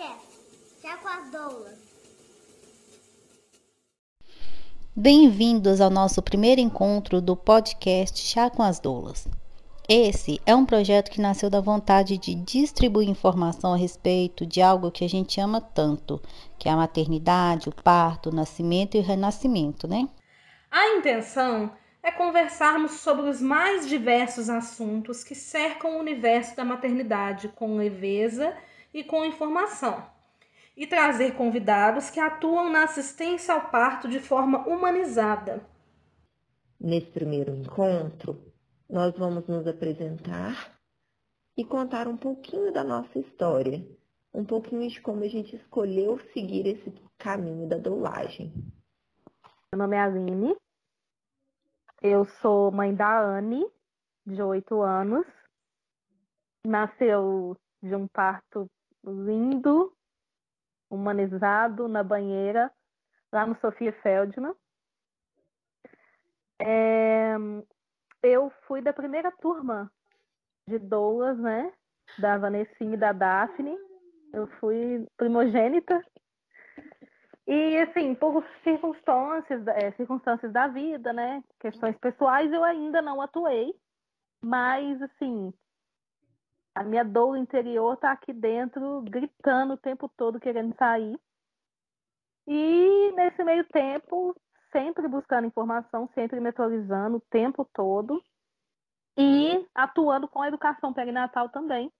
podcast. Já com as doulas. Bem-vindos ao nosso primeiro encontro do podcast Chá com as Doulas. Esse é um projeto que nasceu da vontade de distribuir informação a respeito de algo que a gente ama tanto, que é a maternidade, o parto, o nascimento e o renascimento, né? A intenção é conversarmos sobre os mais diversos assuntos que cercam o universo da maternidade com leveza e com informação e trazer convidados que atuam na assistência ao parto de forma humanizada. Nesse primeiro encontro, nós vamos nos apresentar e contar um pouquinho da nossa história, um pouquinho de como a gente escolheu seguir esse caminho da doulagem. Meu nome é Aline, eu sou mãe da Anne, de 8 anos. Nasceu de um parto lindo humanizado na banheira, lá no Sofia Feldman. É, eu fui da primeira turma de doulas, né? Da Vanessinha e da Daphne. Eu fui primogênita. E, assim, por circunstâncias, é, circunstâncias da vida, né? Questões pessoais, eu ainda não atuei. Mas, assim, a minha dor interior tá aqui dentro, gritando o tempo todo, querendo sair. E nesse meio tempo, sempre buscando informação, sempre me atualizando o tempo todo. E atuando com a educação perinatal também.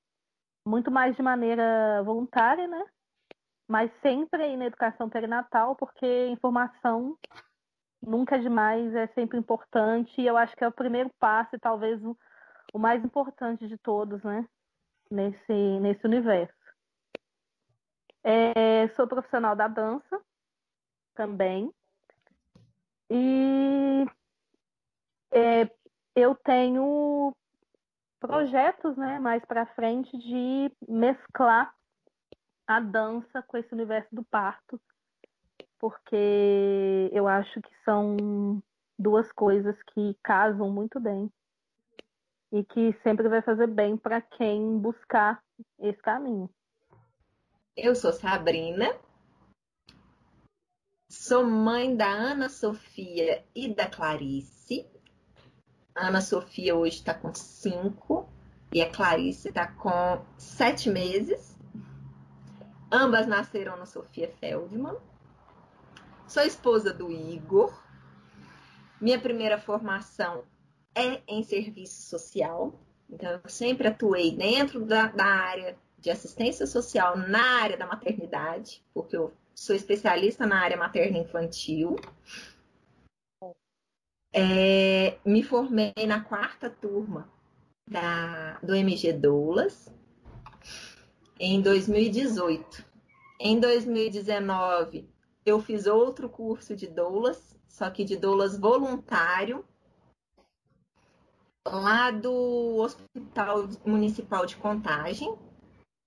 Muito mais de maneira voluntária, né? Mas sempre aí na educação perinatal, porque informação nunca é demais, é sempre importante. E eu acho que é o primeiro passo e talvez o, o mais importante de todos, né? Nesse, nesse universo. É, sou profissional da dança também. E é, eu tenho projetos né, mais para frente de mesclar a dança com esse universo do parto, porque eu acho que são duas coisas que casam muito bem e que sempre vai fazer bem para quem buscar esse caminho. Eu sou Sabrina, sou mãe da Ana Sofia e da Clarice. Ana Sofia hoje está com cinco e a Clarice está com sete meses. Ambas nasceram na Sofia Feldman. Sou esposa do Igor. Minha primeira formação é em serviço social. Então, eu sempre atuei dentro da, da área de assistência social na área da maternidade, porque eu sou especialista na área materna infantil. É, me formei na quarta turma da, do MG Doulas em 2018. Em 2019, eu fiz outro curso de doulas, só que de doulas voluntário, lá do Hospital Municipal de Contagem,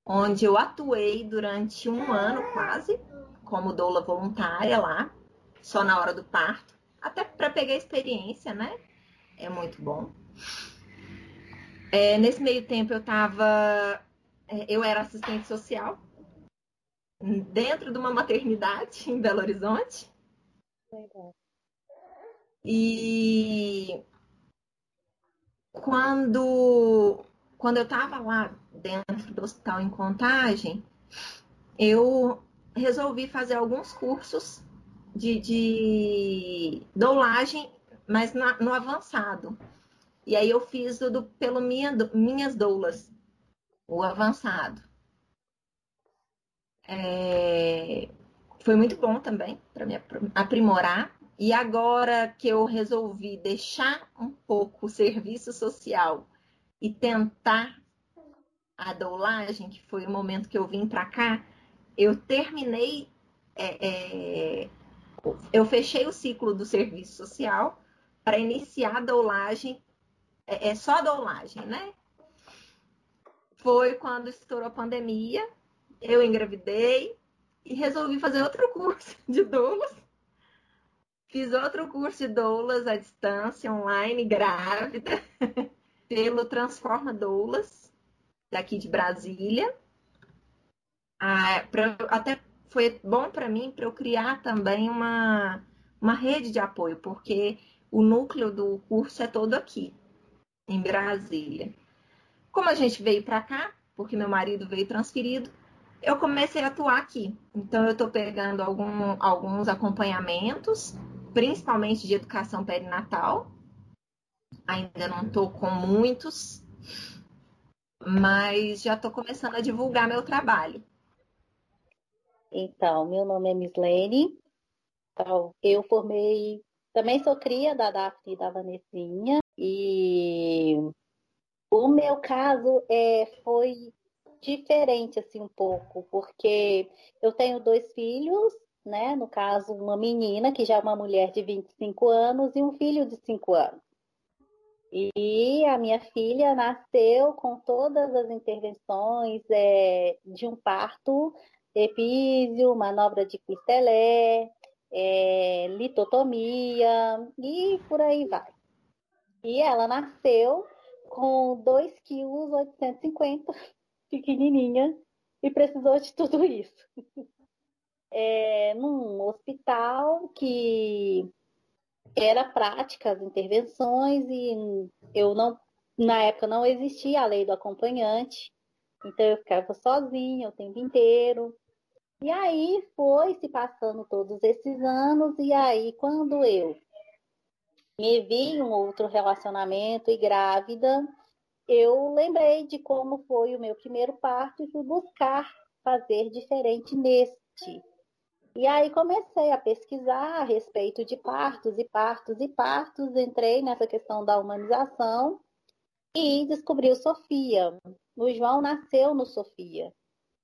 onde eu atuei durante um ano quase, como doula voluntária lá, só na hora do parto, até para pegar experiência, né? É muito bom. É, nesse meio tempo eu estava, é, eu era assistente social dentro de uma maternidade em Belo Horizonte. E quando, quando eu estava lá dentro do hospital em Contagem, eu resolvi fazer alguns cursos de, de doulagem, mas na, no avançado. E aí eu fiz o do, pelo minha, minhas doulas, o avançado. É, foi muito bom também para me aprimorar. E agora que eu resolvi deixar um pouco o serviço social e tentar a doulagem, que foi o momento que eu vim para cá, eu terminei, é, é, eu fechei o ciclo do serviço social para iniciar a doulagem, é, é só a doulagem, né? Foi quando estourou a pandemia, eu engravidei e resolvi fazer outro curso de doulas Fiz outro curso de doulas à distância, online, grávida, pelo Transforma Doulas, daqui de Brasília. Ah, pra, até foi bom para mim para eu criar também uma, uma rede de apoio, porque o núcleo do curso é todo aqui, em Brasília. Como a gente veio para cá, porque meu marido veio transferido, eu comecei a atuar aqui. Então, eu estou pegando algum, alguns acompanhamentos, principalmente de educação perinatal. Ainda não estou com muitos, mas já estou começando a divulgar meu trabalho. Então, meu nome é Mislene. Então, eu formei, também sou cria da Daphne e da Vanessinha. E o meu caso é, foi diferente, assim, um pouco, porque eu tenho dois filhos, né? No caso, uma menina, que já é uma mulher de 25 anos, e um filho de 5 anos. E a minha filha nasceu com todas as intervenções é, de um parto epísio, manobra de Quistelé, é, litotomia e por aí vai. E ela nasceu com 2 quilos 850, pequenininha, e precisou de tudo isso. É, num hospital que era prática as intervenções e eu não, na época não existia a lei do acompanhante, então eu ficava sozinha o tempo inteiro. E aí foi se passando todos esses anos, e aí quando eu me vi em um outro relacionamento e grávida, eu lembrei de como foi o meu primeiro parto e fui buscar fazer diferente neste. E aí comecei a pesquisar a respeito de partos e partos e partos, entrei nessa questão da humanização e descobri o Sofia. O João nasceu no Sofia.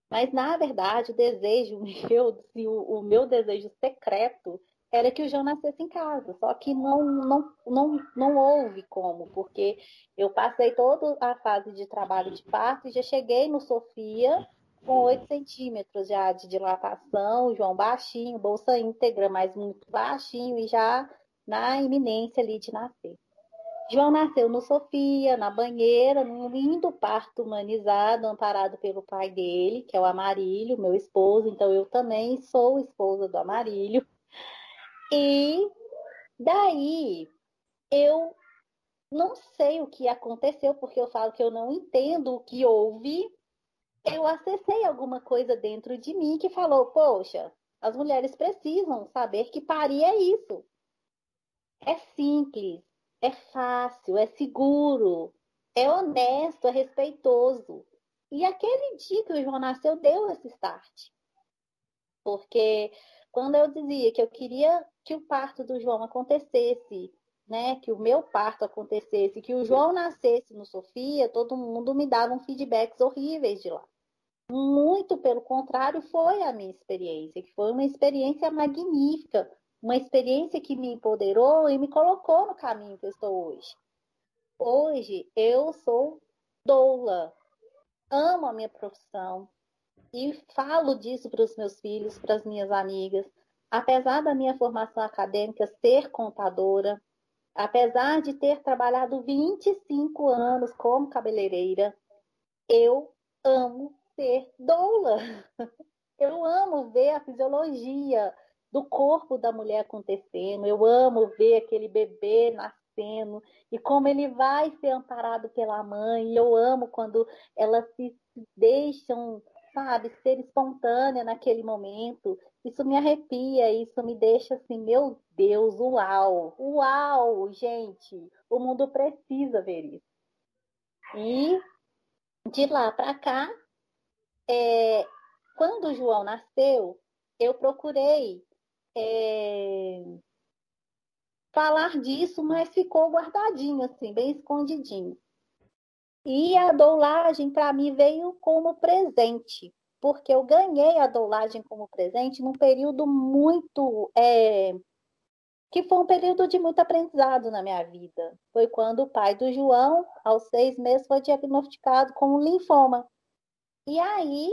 Mas, na verdade, o desejo meu, assim, o, meu desejo secreto era que o João nascesse em casa. Só que não, não, não, não houve como, porque eu passei toda a fase de trabalho de parto e já cheguei no Sofia com 8 centímetros já de dilatação, João baixinho, bolsa íntegra, mas muito baixinho e já na iminência ali de nascer. João nasceu no Sofia, na banheira, num lindo parto humanizado, amparado pelo pai dele, que é o Amarílio, meu esposo. Então, eu também sou esposa do Amarílio. E daí, eu não sei o que aconteceu, porque eu falo que eu não entendo o que houve. Eu acessei alguma coisa dentro de mim que falou: Poxa, as mulheres precisam saber que parir é isso. É simples é fácil, é seguro, é honesto, é respeitoso. E aquele dia que o João nasceu, deu esse start. Porque quando eu dizia que eu queria que o parto do João acontecesse, né, que o meu parto acontecesse, que o João nascesse no Sofia, todo mundo me dava um feedbacks horríveis de lá. Muito pelo contrário, foi a minha experiência, que foi uma experiência magnífica, uma experiência que me empoderou e me colocou no caminho que eu estou hoje. Hoje eu sou doula, amo a minha profissão e falo disso para os meus filhos, para as minhas amigas. Apesar da minha formação acadêmica ser contadora, apesar de ter trabalhado 25 anos como cabeleireira, eu amo ser doula. Eu amo ver a fisiologia, do corpo da mulher acontecendo. Eu amo ver aquele bebê nascendo e como ele vai ser amparado pela mãe. Eu amo quando elas se deixam, sabe, ser espontânea naquele momento. Isso me arrepia, isso me deixa assim, meu Deus, uau, uau, gente, o mundo precisa ver isso. E de lá para cá, é, quando o João nasceu, eu procurei é, falar disso, mas ficou guardadinho, assim, bem escondidinho. E a doulagem, para mim, veio como presente, porque eu ganhei a doulagem como presente num período muito. É, que foi um período de muito aprendizado na minha vida. Foi quando o pai do João, aos seis meses, foi diagnosticado com linfoma. E aí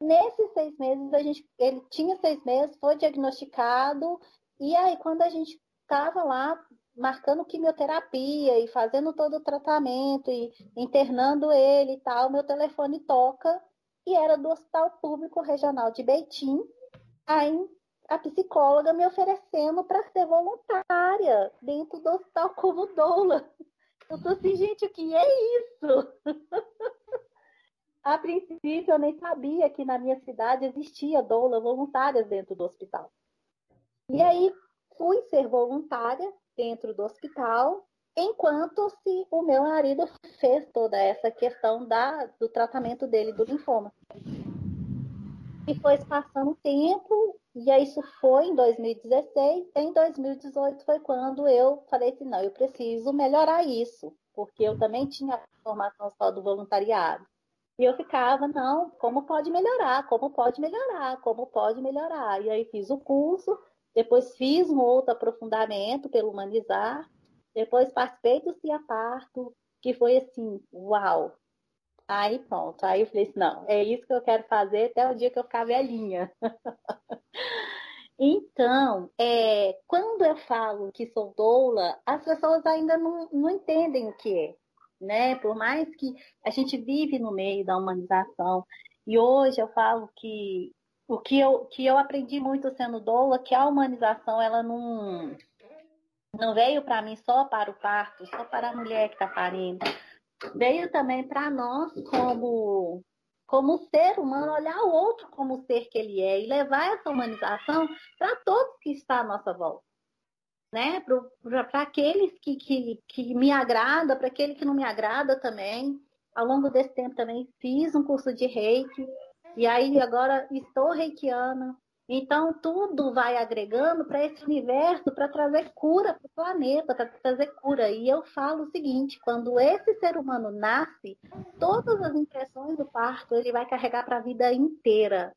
Nesses seis meses, a gente, ele tinha seis meses, foi diagnosticado, e aí quando a gente estava lá marcando quimioterapia e fazendo todo o tratamento e internando ele e tal, meu telefone toca e era do Hospital Público Regional de Beitim. Aí a psicóloga me oferecendo para ser voluntária dentro do hospital como doula. Eu tô assim, gente, o que é isso? a princípio, eu nem sabia que na minha cidade existia doula voluntárias dentro do hospital. E aí fui ser voluntária dentro do hospital, enquanto se o meu marido fez toda essa questão da, do tratamento dele do linfoma. E foi passando o tempo, e isso foi em 2016. Em 2018 foi quando eu falei assim, não, eu preciso melhorar isso, porque eu também tinha formação só do voluntariado. E eu ficava, não, como pode melhorar? Como pode melhorar? Como pode melhorar? E aí fiz o curso, depois fiz um outro aprofundamento pelo Humanizar, depois participei do Cia Parto, que foi assim, uau! Aí pronto, aí eu falei assim, não, é isso que eu quero fazer até o dia que eu ficar velhinha. então, é, quando eu falo que sou doula, as pessoas ainda não, não entendem o que é né? Por mais que a gente vive no meio da humanização. E hoje eu falo que o que eu, que eu aprendi muito sendo doula, que a humanização ela não, não veio para mim só para o parto, só para a mulher que está parindo. Veio também para nós como como ser humano, olhar o outro como ser que ele é e levar essa humanização para todos que estão à nossa volta né? Para aqueles que, que, que me agrada, para aquele que não me agrada também. Ao longo desse tempo também fiz um curso de reiki, e aí agora estou reikiana. Então, tudo vai agregando para esse universo para trazer cura para o planeta, para trazer cura. E eu falo o seguinte: quando esse ser humano nasce, todas as impressões do parto ele vai carregar para a vida inteira.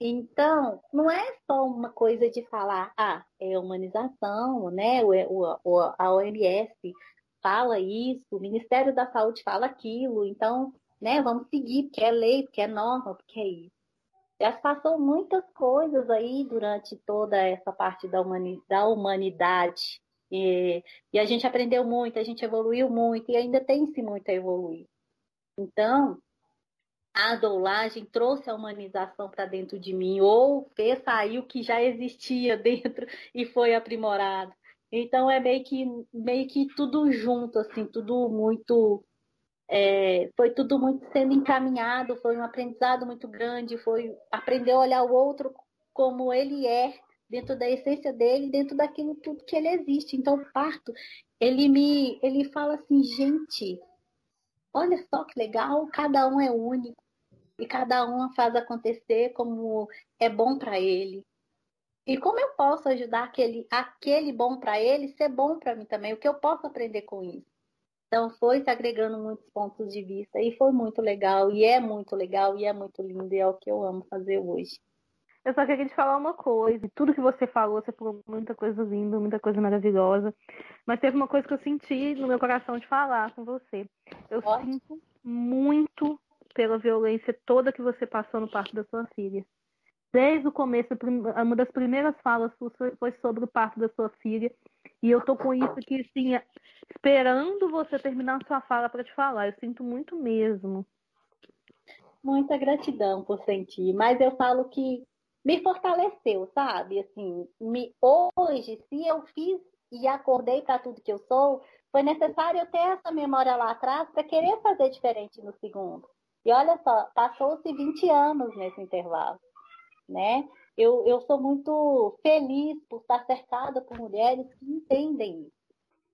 Então, não é só uma coisa de falar, ah, é humanização, né? O, o, a OMS fala isso, o Ministério da Saúde fala aquilo, então, né, vamos seguir, porque é lei, porque é norma, porque é isso. Já passou muitas coisas aí durante toda essa parte da, humani da humanidade. E, e a gente aprendeu muito, a gente evoluiu muito e ainda tem-se muito a evoluir. Então, a doulagem trouxe a humanização para dentro de mim, ou fez sair o que já existia dentro e foi aprimorado. Então é meio que, meio que tudo junto, assim, tudo muito. É, foi tudo muito sendo encaminhado, foi um aprendizado muito grande, foi aprender a olhar o outro como ele é, dentro da essência dele, dentro daquilo tudo que ele existe. Então, o parto, ele me, ele fala assim, gente, olha só que legal, cada um é único e cada um faz acontecer como é bom para ele. E como eu posso ajudar aquele, aquele bom para ele ser bom para mim também? O que eu posso aprender com isso? Então foi se agregando muitos pontos de vista e foi muito legal, e é muito legal, e é muito lindo, e é o que eu amo fazer hoje. Eu só queria te falar uma coisa. Tudo que você falou, você falou muita coisa linda, muita coisa maravilhosa. Mas teve uma coisa que eu senti no meu coração de falar com você. Eu sinto muito pela violência toda que você passou no parto da sua filha. Desde o começo, uma das primeiras falas foi sobre o parto da sua filha. E eu tô com isso aqui, assim, esperando você terminar a sua fala para te falar. Eu sinto muito mesmo. Muita gratidão por sentir, mas eu falo que me fortaleceu, sabe? Assim, me, hoje, se eu fiz e acordei para tudo que eu sou, foi necessário eu ter essa memória lá atrás para querer fazer diferente no segundo. E olha só, passou-se 20 anos nesse intervalo, né? Eu, eu sou muito feliz por estar cercada por mulheres que entendem isso.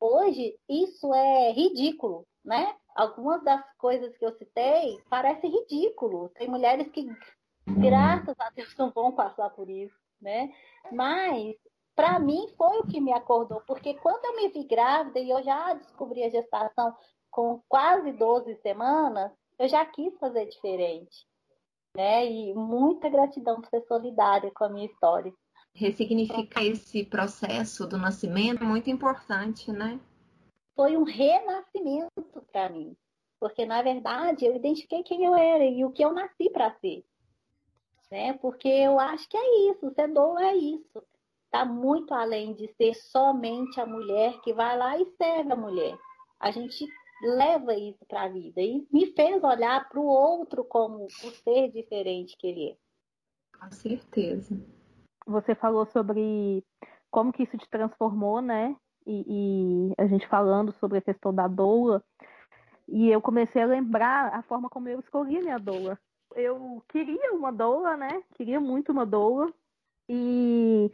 Hoje, isso é ridículo, né? Algumas das coisas que eu citei parecem ridículo. Tem mulheres que, graças a Deus, não vão passar por isso, né? Mas, para mim, foi o que me acordou, porque quando eu me vi grávida e eu já descobri a gestação com quase 12 semanas, eu já quis fazer diferente. Né? E muita gratidão por ser solidária com a minha história. Ressignificar esse processo do nascimento é muito importante, né? Foi um renascimento para mim. Porque, na verdade, eu identifiquei quem eu era e o que eu nasci para ser. Né? Porque eu acho que é isso, ser doula é isso. Está muito além de ser somente a mulher que vai lá e serve a mulher. A gente leva isso para a vida e me fez olhar para o outro como o ser diferente que ele é. Com certeza. Você falou sobre como que isso te transformou, né? E, e a gente falando sobre a questão da doula. E eu comecei a lembrar a forma como eu escolhi minha doula. Eu queria uma doula, né? Queria muito uma doula. E,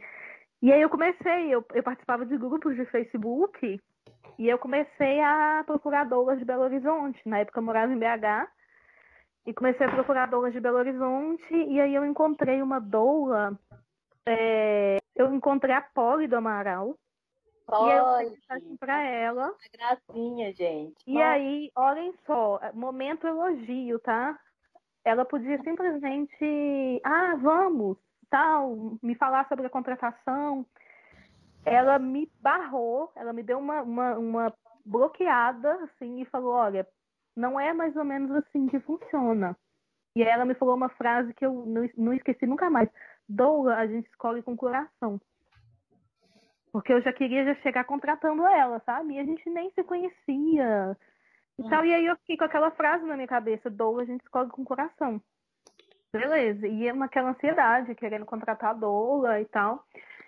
e aí eu comecei, eu, eu participava de grupos de Facebook e eu comecei a procurar doulas de Belo Horizonte. Na época eu morava em BH. E comecei a procurar doulas de Belo Horizonte. E aí eu encontrei uma doula. É, eu encontrei a Polly do Amaral. Polly. E eu mensagem pra ela. A gracinha, gente. E Polly. aí, olhem só, momento elogio, tá? Ela podia simplesmente, ah, vamos, tal, me falar sobre a contratação ela me barrou, ela me deu uma, uma, uma bloqueada, assim, e falou, olha, não é mais ou menos assim que funciona. E ela me falou uma frase que eu não, não esqueci nunca mais. Doula, a gente escolhe com coração. Porque eu já queria já chegar contratando ela, sabe? E a gente nem se conhecia. E, tal. e aí eu fiquei com aquela frase na minha cabeça, doula, a gente escolhe com coração. Beleza. E naquela ansiedade, querendo contratar a doula e tal.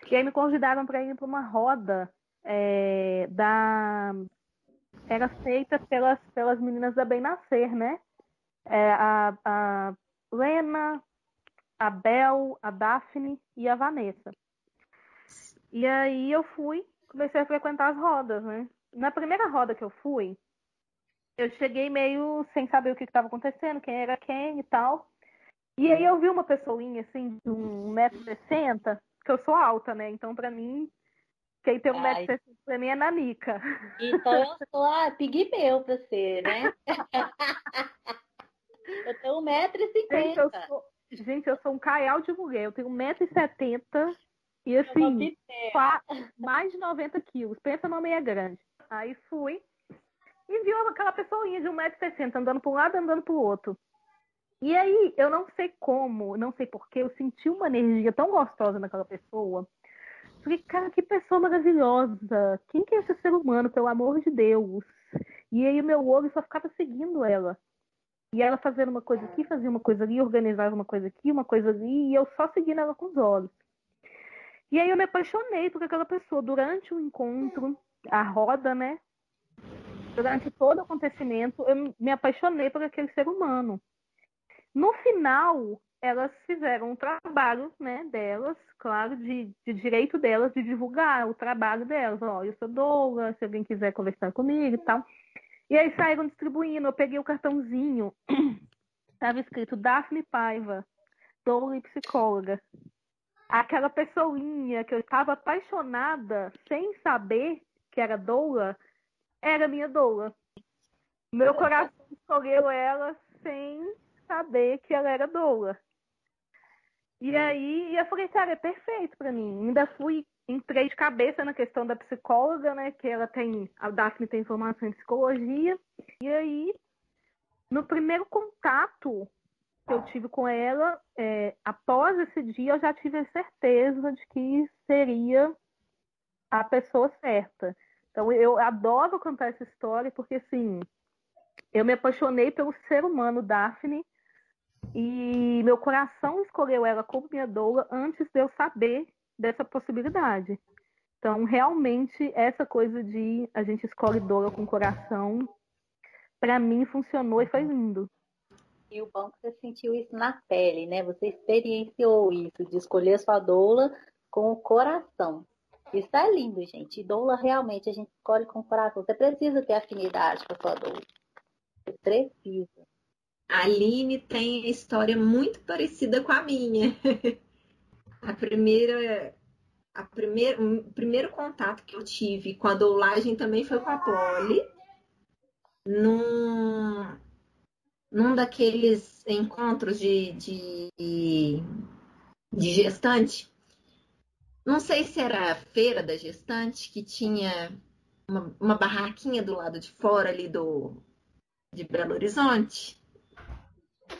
E aí me convidaram para ir para uma roda é, da. Era feita pelas, pelas meninas da Bem Nascer, né? É, a, a Lena, a Bel, a Daphne e a Vanessa. E aí eu fui, comecei a frequentar as rodas, né? Na primeira roda que eu fui, eu cheguei meio sem saber o que estava acontecendo, quem era quem e tal. E aí eu vi uma pessoinha assim, de 1,60m, porque eu sou alta, né? Então, pra mim, quem tem 1,60m pra mim é nanica. Então eu sou a pigmeu pra você, né? eu tenho 1,50m. Gente, eu sou, gente, eu sou um caial de mulher. Eu tenho 1,70m e assim, mais de 90 quilos. Pensa numa meia grande. Aí fui e viu aquela pessoinha de 1,60m andando para um lado andando para o outro. E aí, eu não sei como, não sei porquê, eu senti uma energia tão gostosa naquela pessoa. Falei, cara, que pessoa maravilhosa. Quem que é esse ser humano, pelo amor de Deus? E aí, o meu olho só ficava seguindo ela. E ela fazendo uma coisa aqui, fazia uma coisa ali, organizava uma coisa aqui, uma coisa ali, e eu só seguindo ela com os olhos. E aí, eu me apaixonei por aquela pessoa. Durante o encontro, a roda, né? Durante todo o acontecimento, eu me apaixonei por aquele ser humano. No final, elas fizeram um trabalho né, delas, claro, de, de, direito delas de divulgar o trabalho delas. Ó, eu sou Douglas, se alguém quiser conversar comigo e tal. E aí saíram distribuindo, eu peguei o cartãozinho, estava escrito Daphne Paiva, doula e psicóloga. Aquela pessoinha que eu estava apaixonada, sem saber que era doula, era minha doula. Meu coração escolheu ela sem saber que ela era doula. E uhum. aí eu falei, cara, é perfeito para mim. Ainda fui, entrei de cabeça na questão da psicóloga, né? Que ela tem, a Daphne tem formação em psicologia. E aí, no primeiro contato que eu tive com ela, é, após esse dia, eu já tive a certeza de que seria a pessoa certa. Então, eu adoro contar essa história, porque, assim, eu me apaixonei pelo ser humano Daphne e meu coração escolheu ela como minha doula antes de eu saber dessa possibilidade. Então, realmente, essa coisa de a gente escolhe doula com coração, para mim funcionou e foi lindo. E o bom é que você sentiu isso na pele, né? Você experienciou isso, de escolher sua doula com o coração. Isso é lindo, gente. Doula realmente a gente escolhe com o coração. Você precisa ter afinidade com a sua doula. Você precisa. A Aline tem história muito parecida com a minha. a primeira, a primeira, o primeiro contato que eu tive com a doulagem também foi com a Polly, num, num daqueles encontros de, de, de gestante. Não sei se era a feira da gestante que tinha uma, uma barraquinha do lado de fora ali do de Belo Horizonte.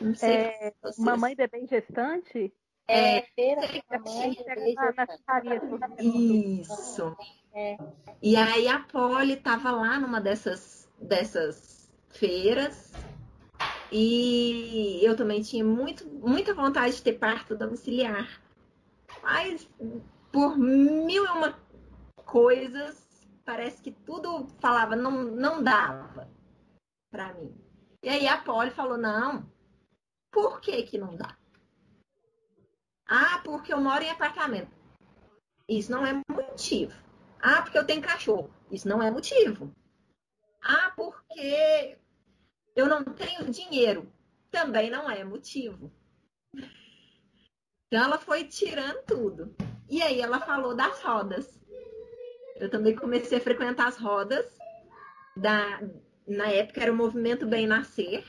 Não sei. É, Mamãe bebê gestante? É, é feira mamãe bebê Isso. É. E aí a Polly estava lá numa dessas dessas feiras. E eu também tinha muito, muita vontade de ter parto domiciliar. Mas por mil e uma coisas, parece que tudo falava, não, não dava para mim. E aí a Polly falou, não, por que que não dá? Ah, porque eu moro em apartamento. Isso não é motivo. Ah, porque eu tenho cachorro. Isso não é motivo. Ah, porque eu não tenho dinheiro. Também não é motivo. Então ela foi tirando tudo. E aí ela falou das rodas. Eu também comecei a frequentar as rodas. Da, na época era o movimento Bem Nascer,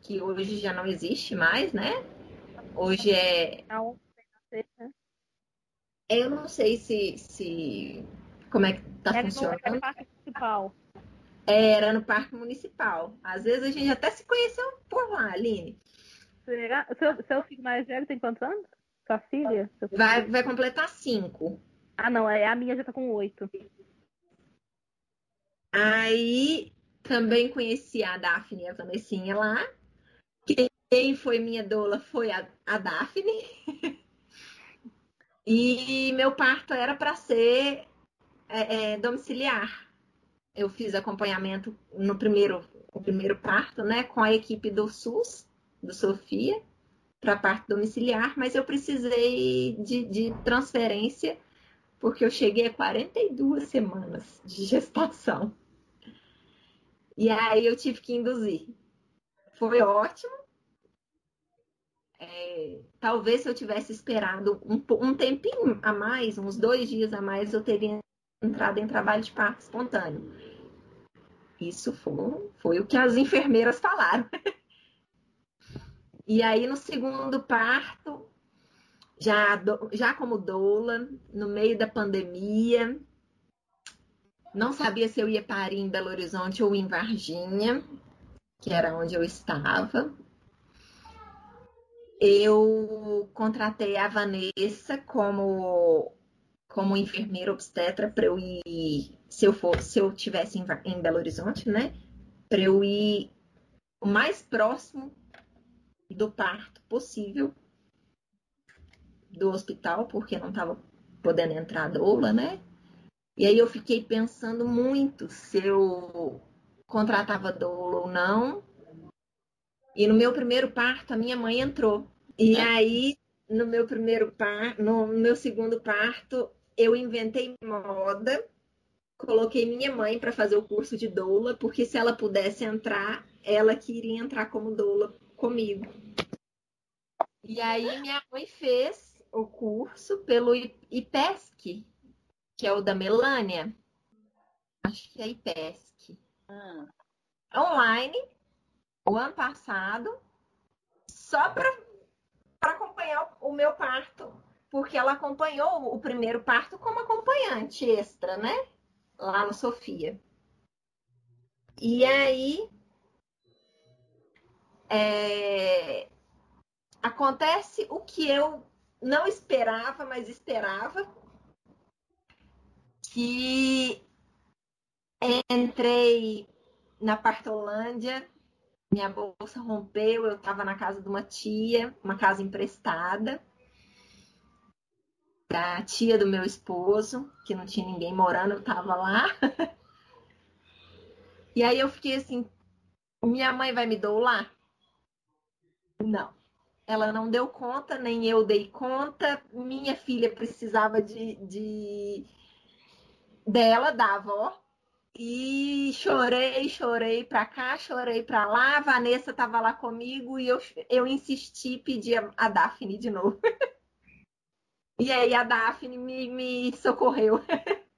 que hoje já não existe mais, né? Hoje é. Eu não sei se, se como é que tá Era funcionando. no Parque Municipal. Era no Parque Municipal. Às vezes a gente até se conheceu por lá, Aline. Será? Seu, seu filho mais velho tem quantos anos? Sua filha? Vai, vai completar cinco. Ah, não, é a minha já tá com oito. Aí também conheci a Daphne e a Vanessinha lá. Quem foi minha doula foi a, a Daphne. e meu parto era para ser é, é, domiciliar. Eu fiz acompanhamento no primeiro, o primeiro parto, né, com a equipe do SUS, do Sofia, para parto domiciliar, mas eu precisei de, de transferência porque eu cheguei a 42 semanas de gestação. E aí eu tive que induzir. Foi ótimo. É, talvez se eu tivesse esperado um, um tempinho a mais, uns dois dias a mais, eu teria entrado em trabalho de parto espontâneo. Isso foi, foi o que as enfermeiras falaram. E aí, no segundo parto, já, já como doula, no meio da pandemia, não sabia se eu ia parir em Belo Horizonte ou em Varginha, que era onde eu estava. Eu contratei a Vanessa como como enfermeira obstetra para eu ir, se eu for, se eu tivesse em, em Belo Horizonte, né, para eu ir o mais próximo do parto possível do hospital, porque não estava podendo entrar a doula, né? E aí eu fiquei pensando muito se eu contratava doula ou não. E no meu primeiro parto, a minha mãe entrou. E aí, no meu primeiro parto, no meu segundo parto, eu inventei moda, coloquei minha mãe para fazer o curso de doula, porque se ela pudesse entrar, ela queria entrar como doula comigo. E aí minha mãe fez o curso pelo IPESC, que é o da Melânia. Acho que é IPESC. Ah, Online, o ano passado, só para acompanhar o meu parto. Porque ela acompanhou o primeiro parto como acompanhante extra, né? Lá no Sofia. E aí. é, acontece o que eu não esperava, mas esperava, que entrei na Partolândia, minha bolsa rompeu, eu estava na casa de uma tia, uma casa emprestada, da tia do meu esposo, que não tinha ninguém morando, eu estava lá. E aí eu fiquei assim, minha mãe vai me doular? Não ela não deu conta, nem eu dei conta. Minha filha precisava de, de... dela, da avó. E chorei, chorei pra cá, chorei pra lá. A Vanessa tava lá comigo e eu, eu insisti, pedi a, a Daphne de novo. e aí a Daphne me, me socorreu.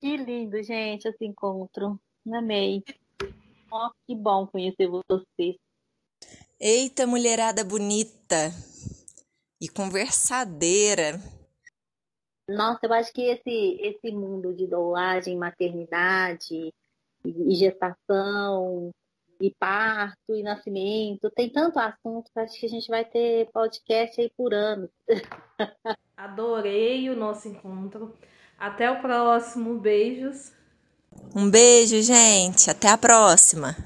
que lindo, gente, esse encontro. Amei. Ó, que bom conhecer vocês. Eita, mulherada bonita e conversadeira. Nossa, eu acho que esse, esse mundo de doulagem, maternidade, e gestação, e parto, e nascimento, tem tanto assunto que acho que a gente vai ter podcast aí por anos. Adorei o nosso encontro. Até o próximo. Beijos. Um beijo, gente. Até a próxima.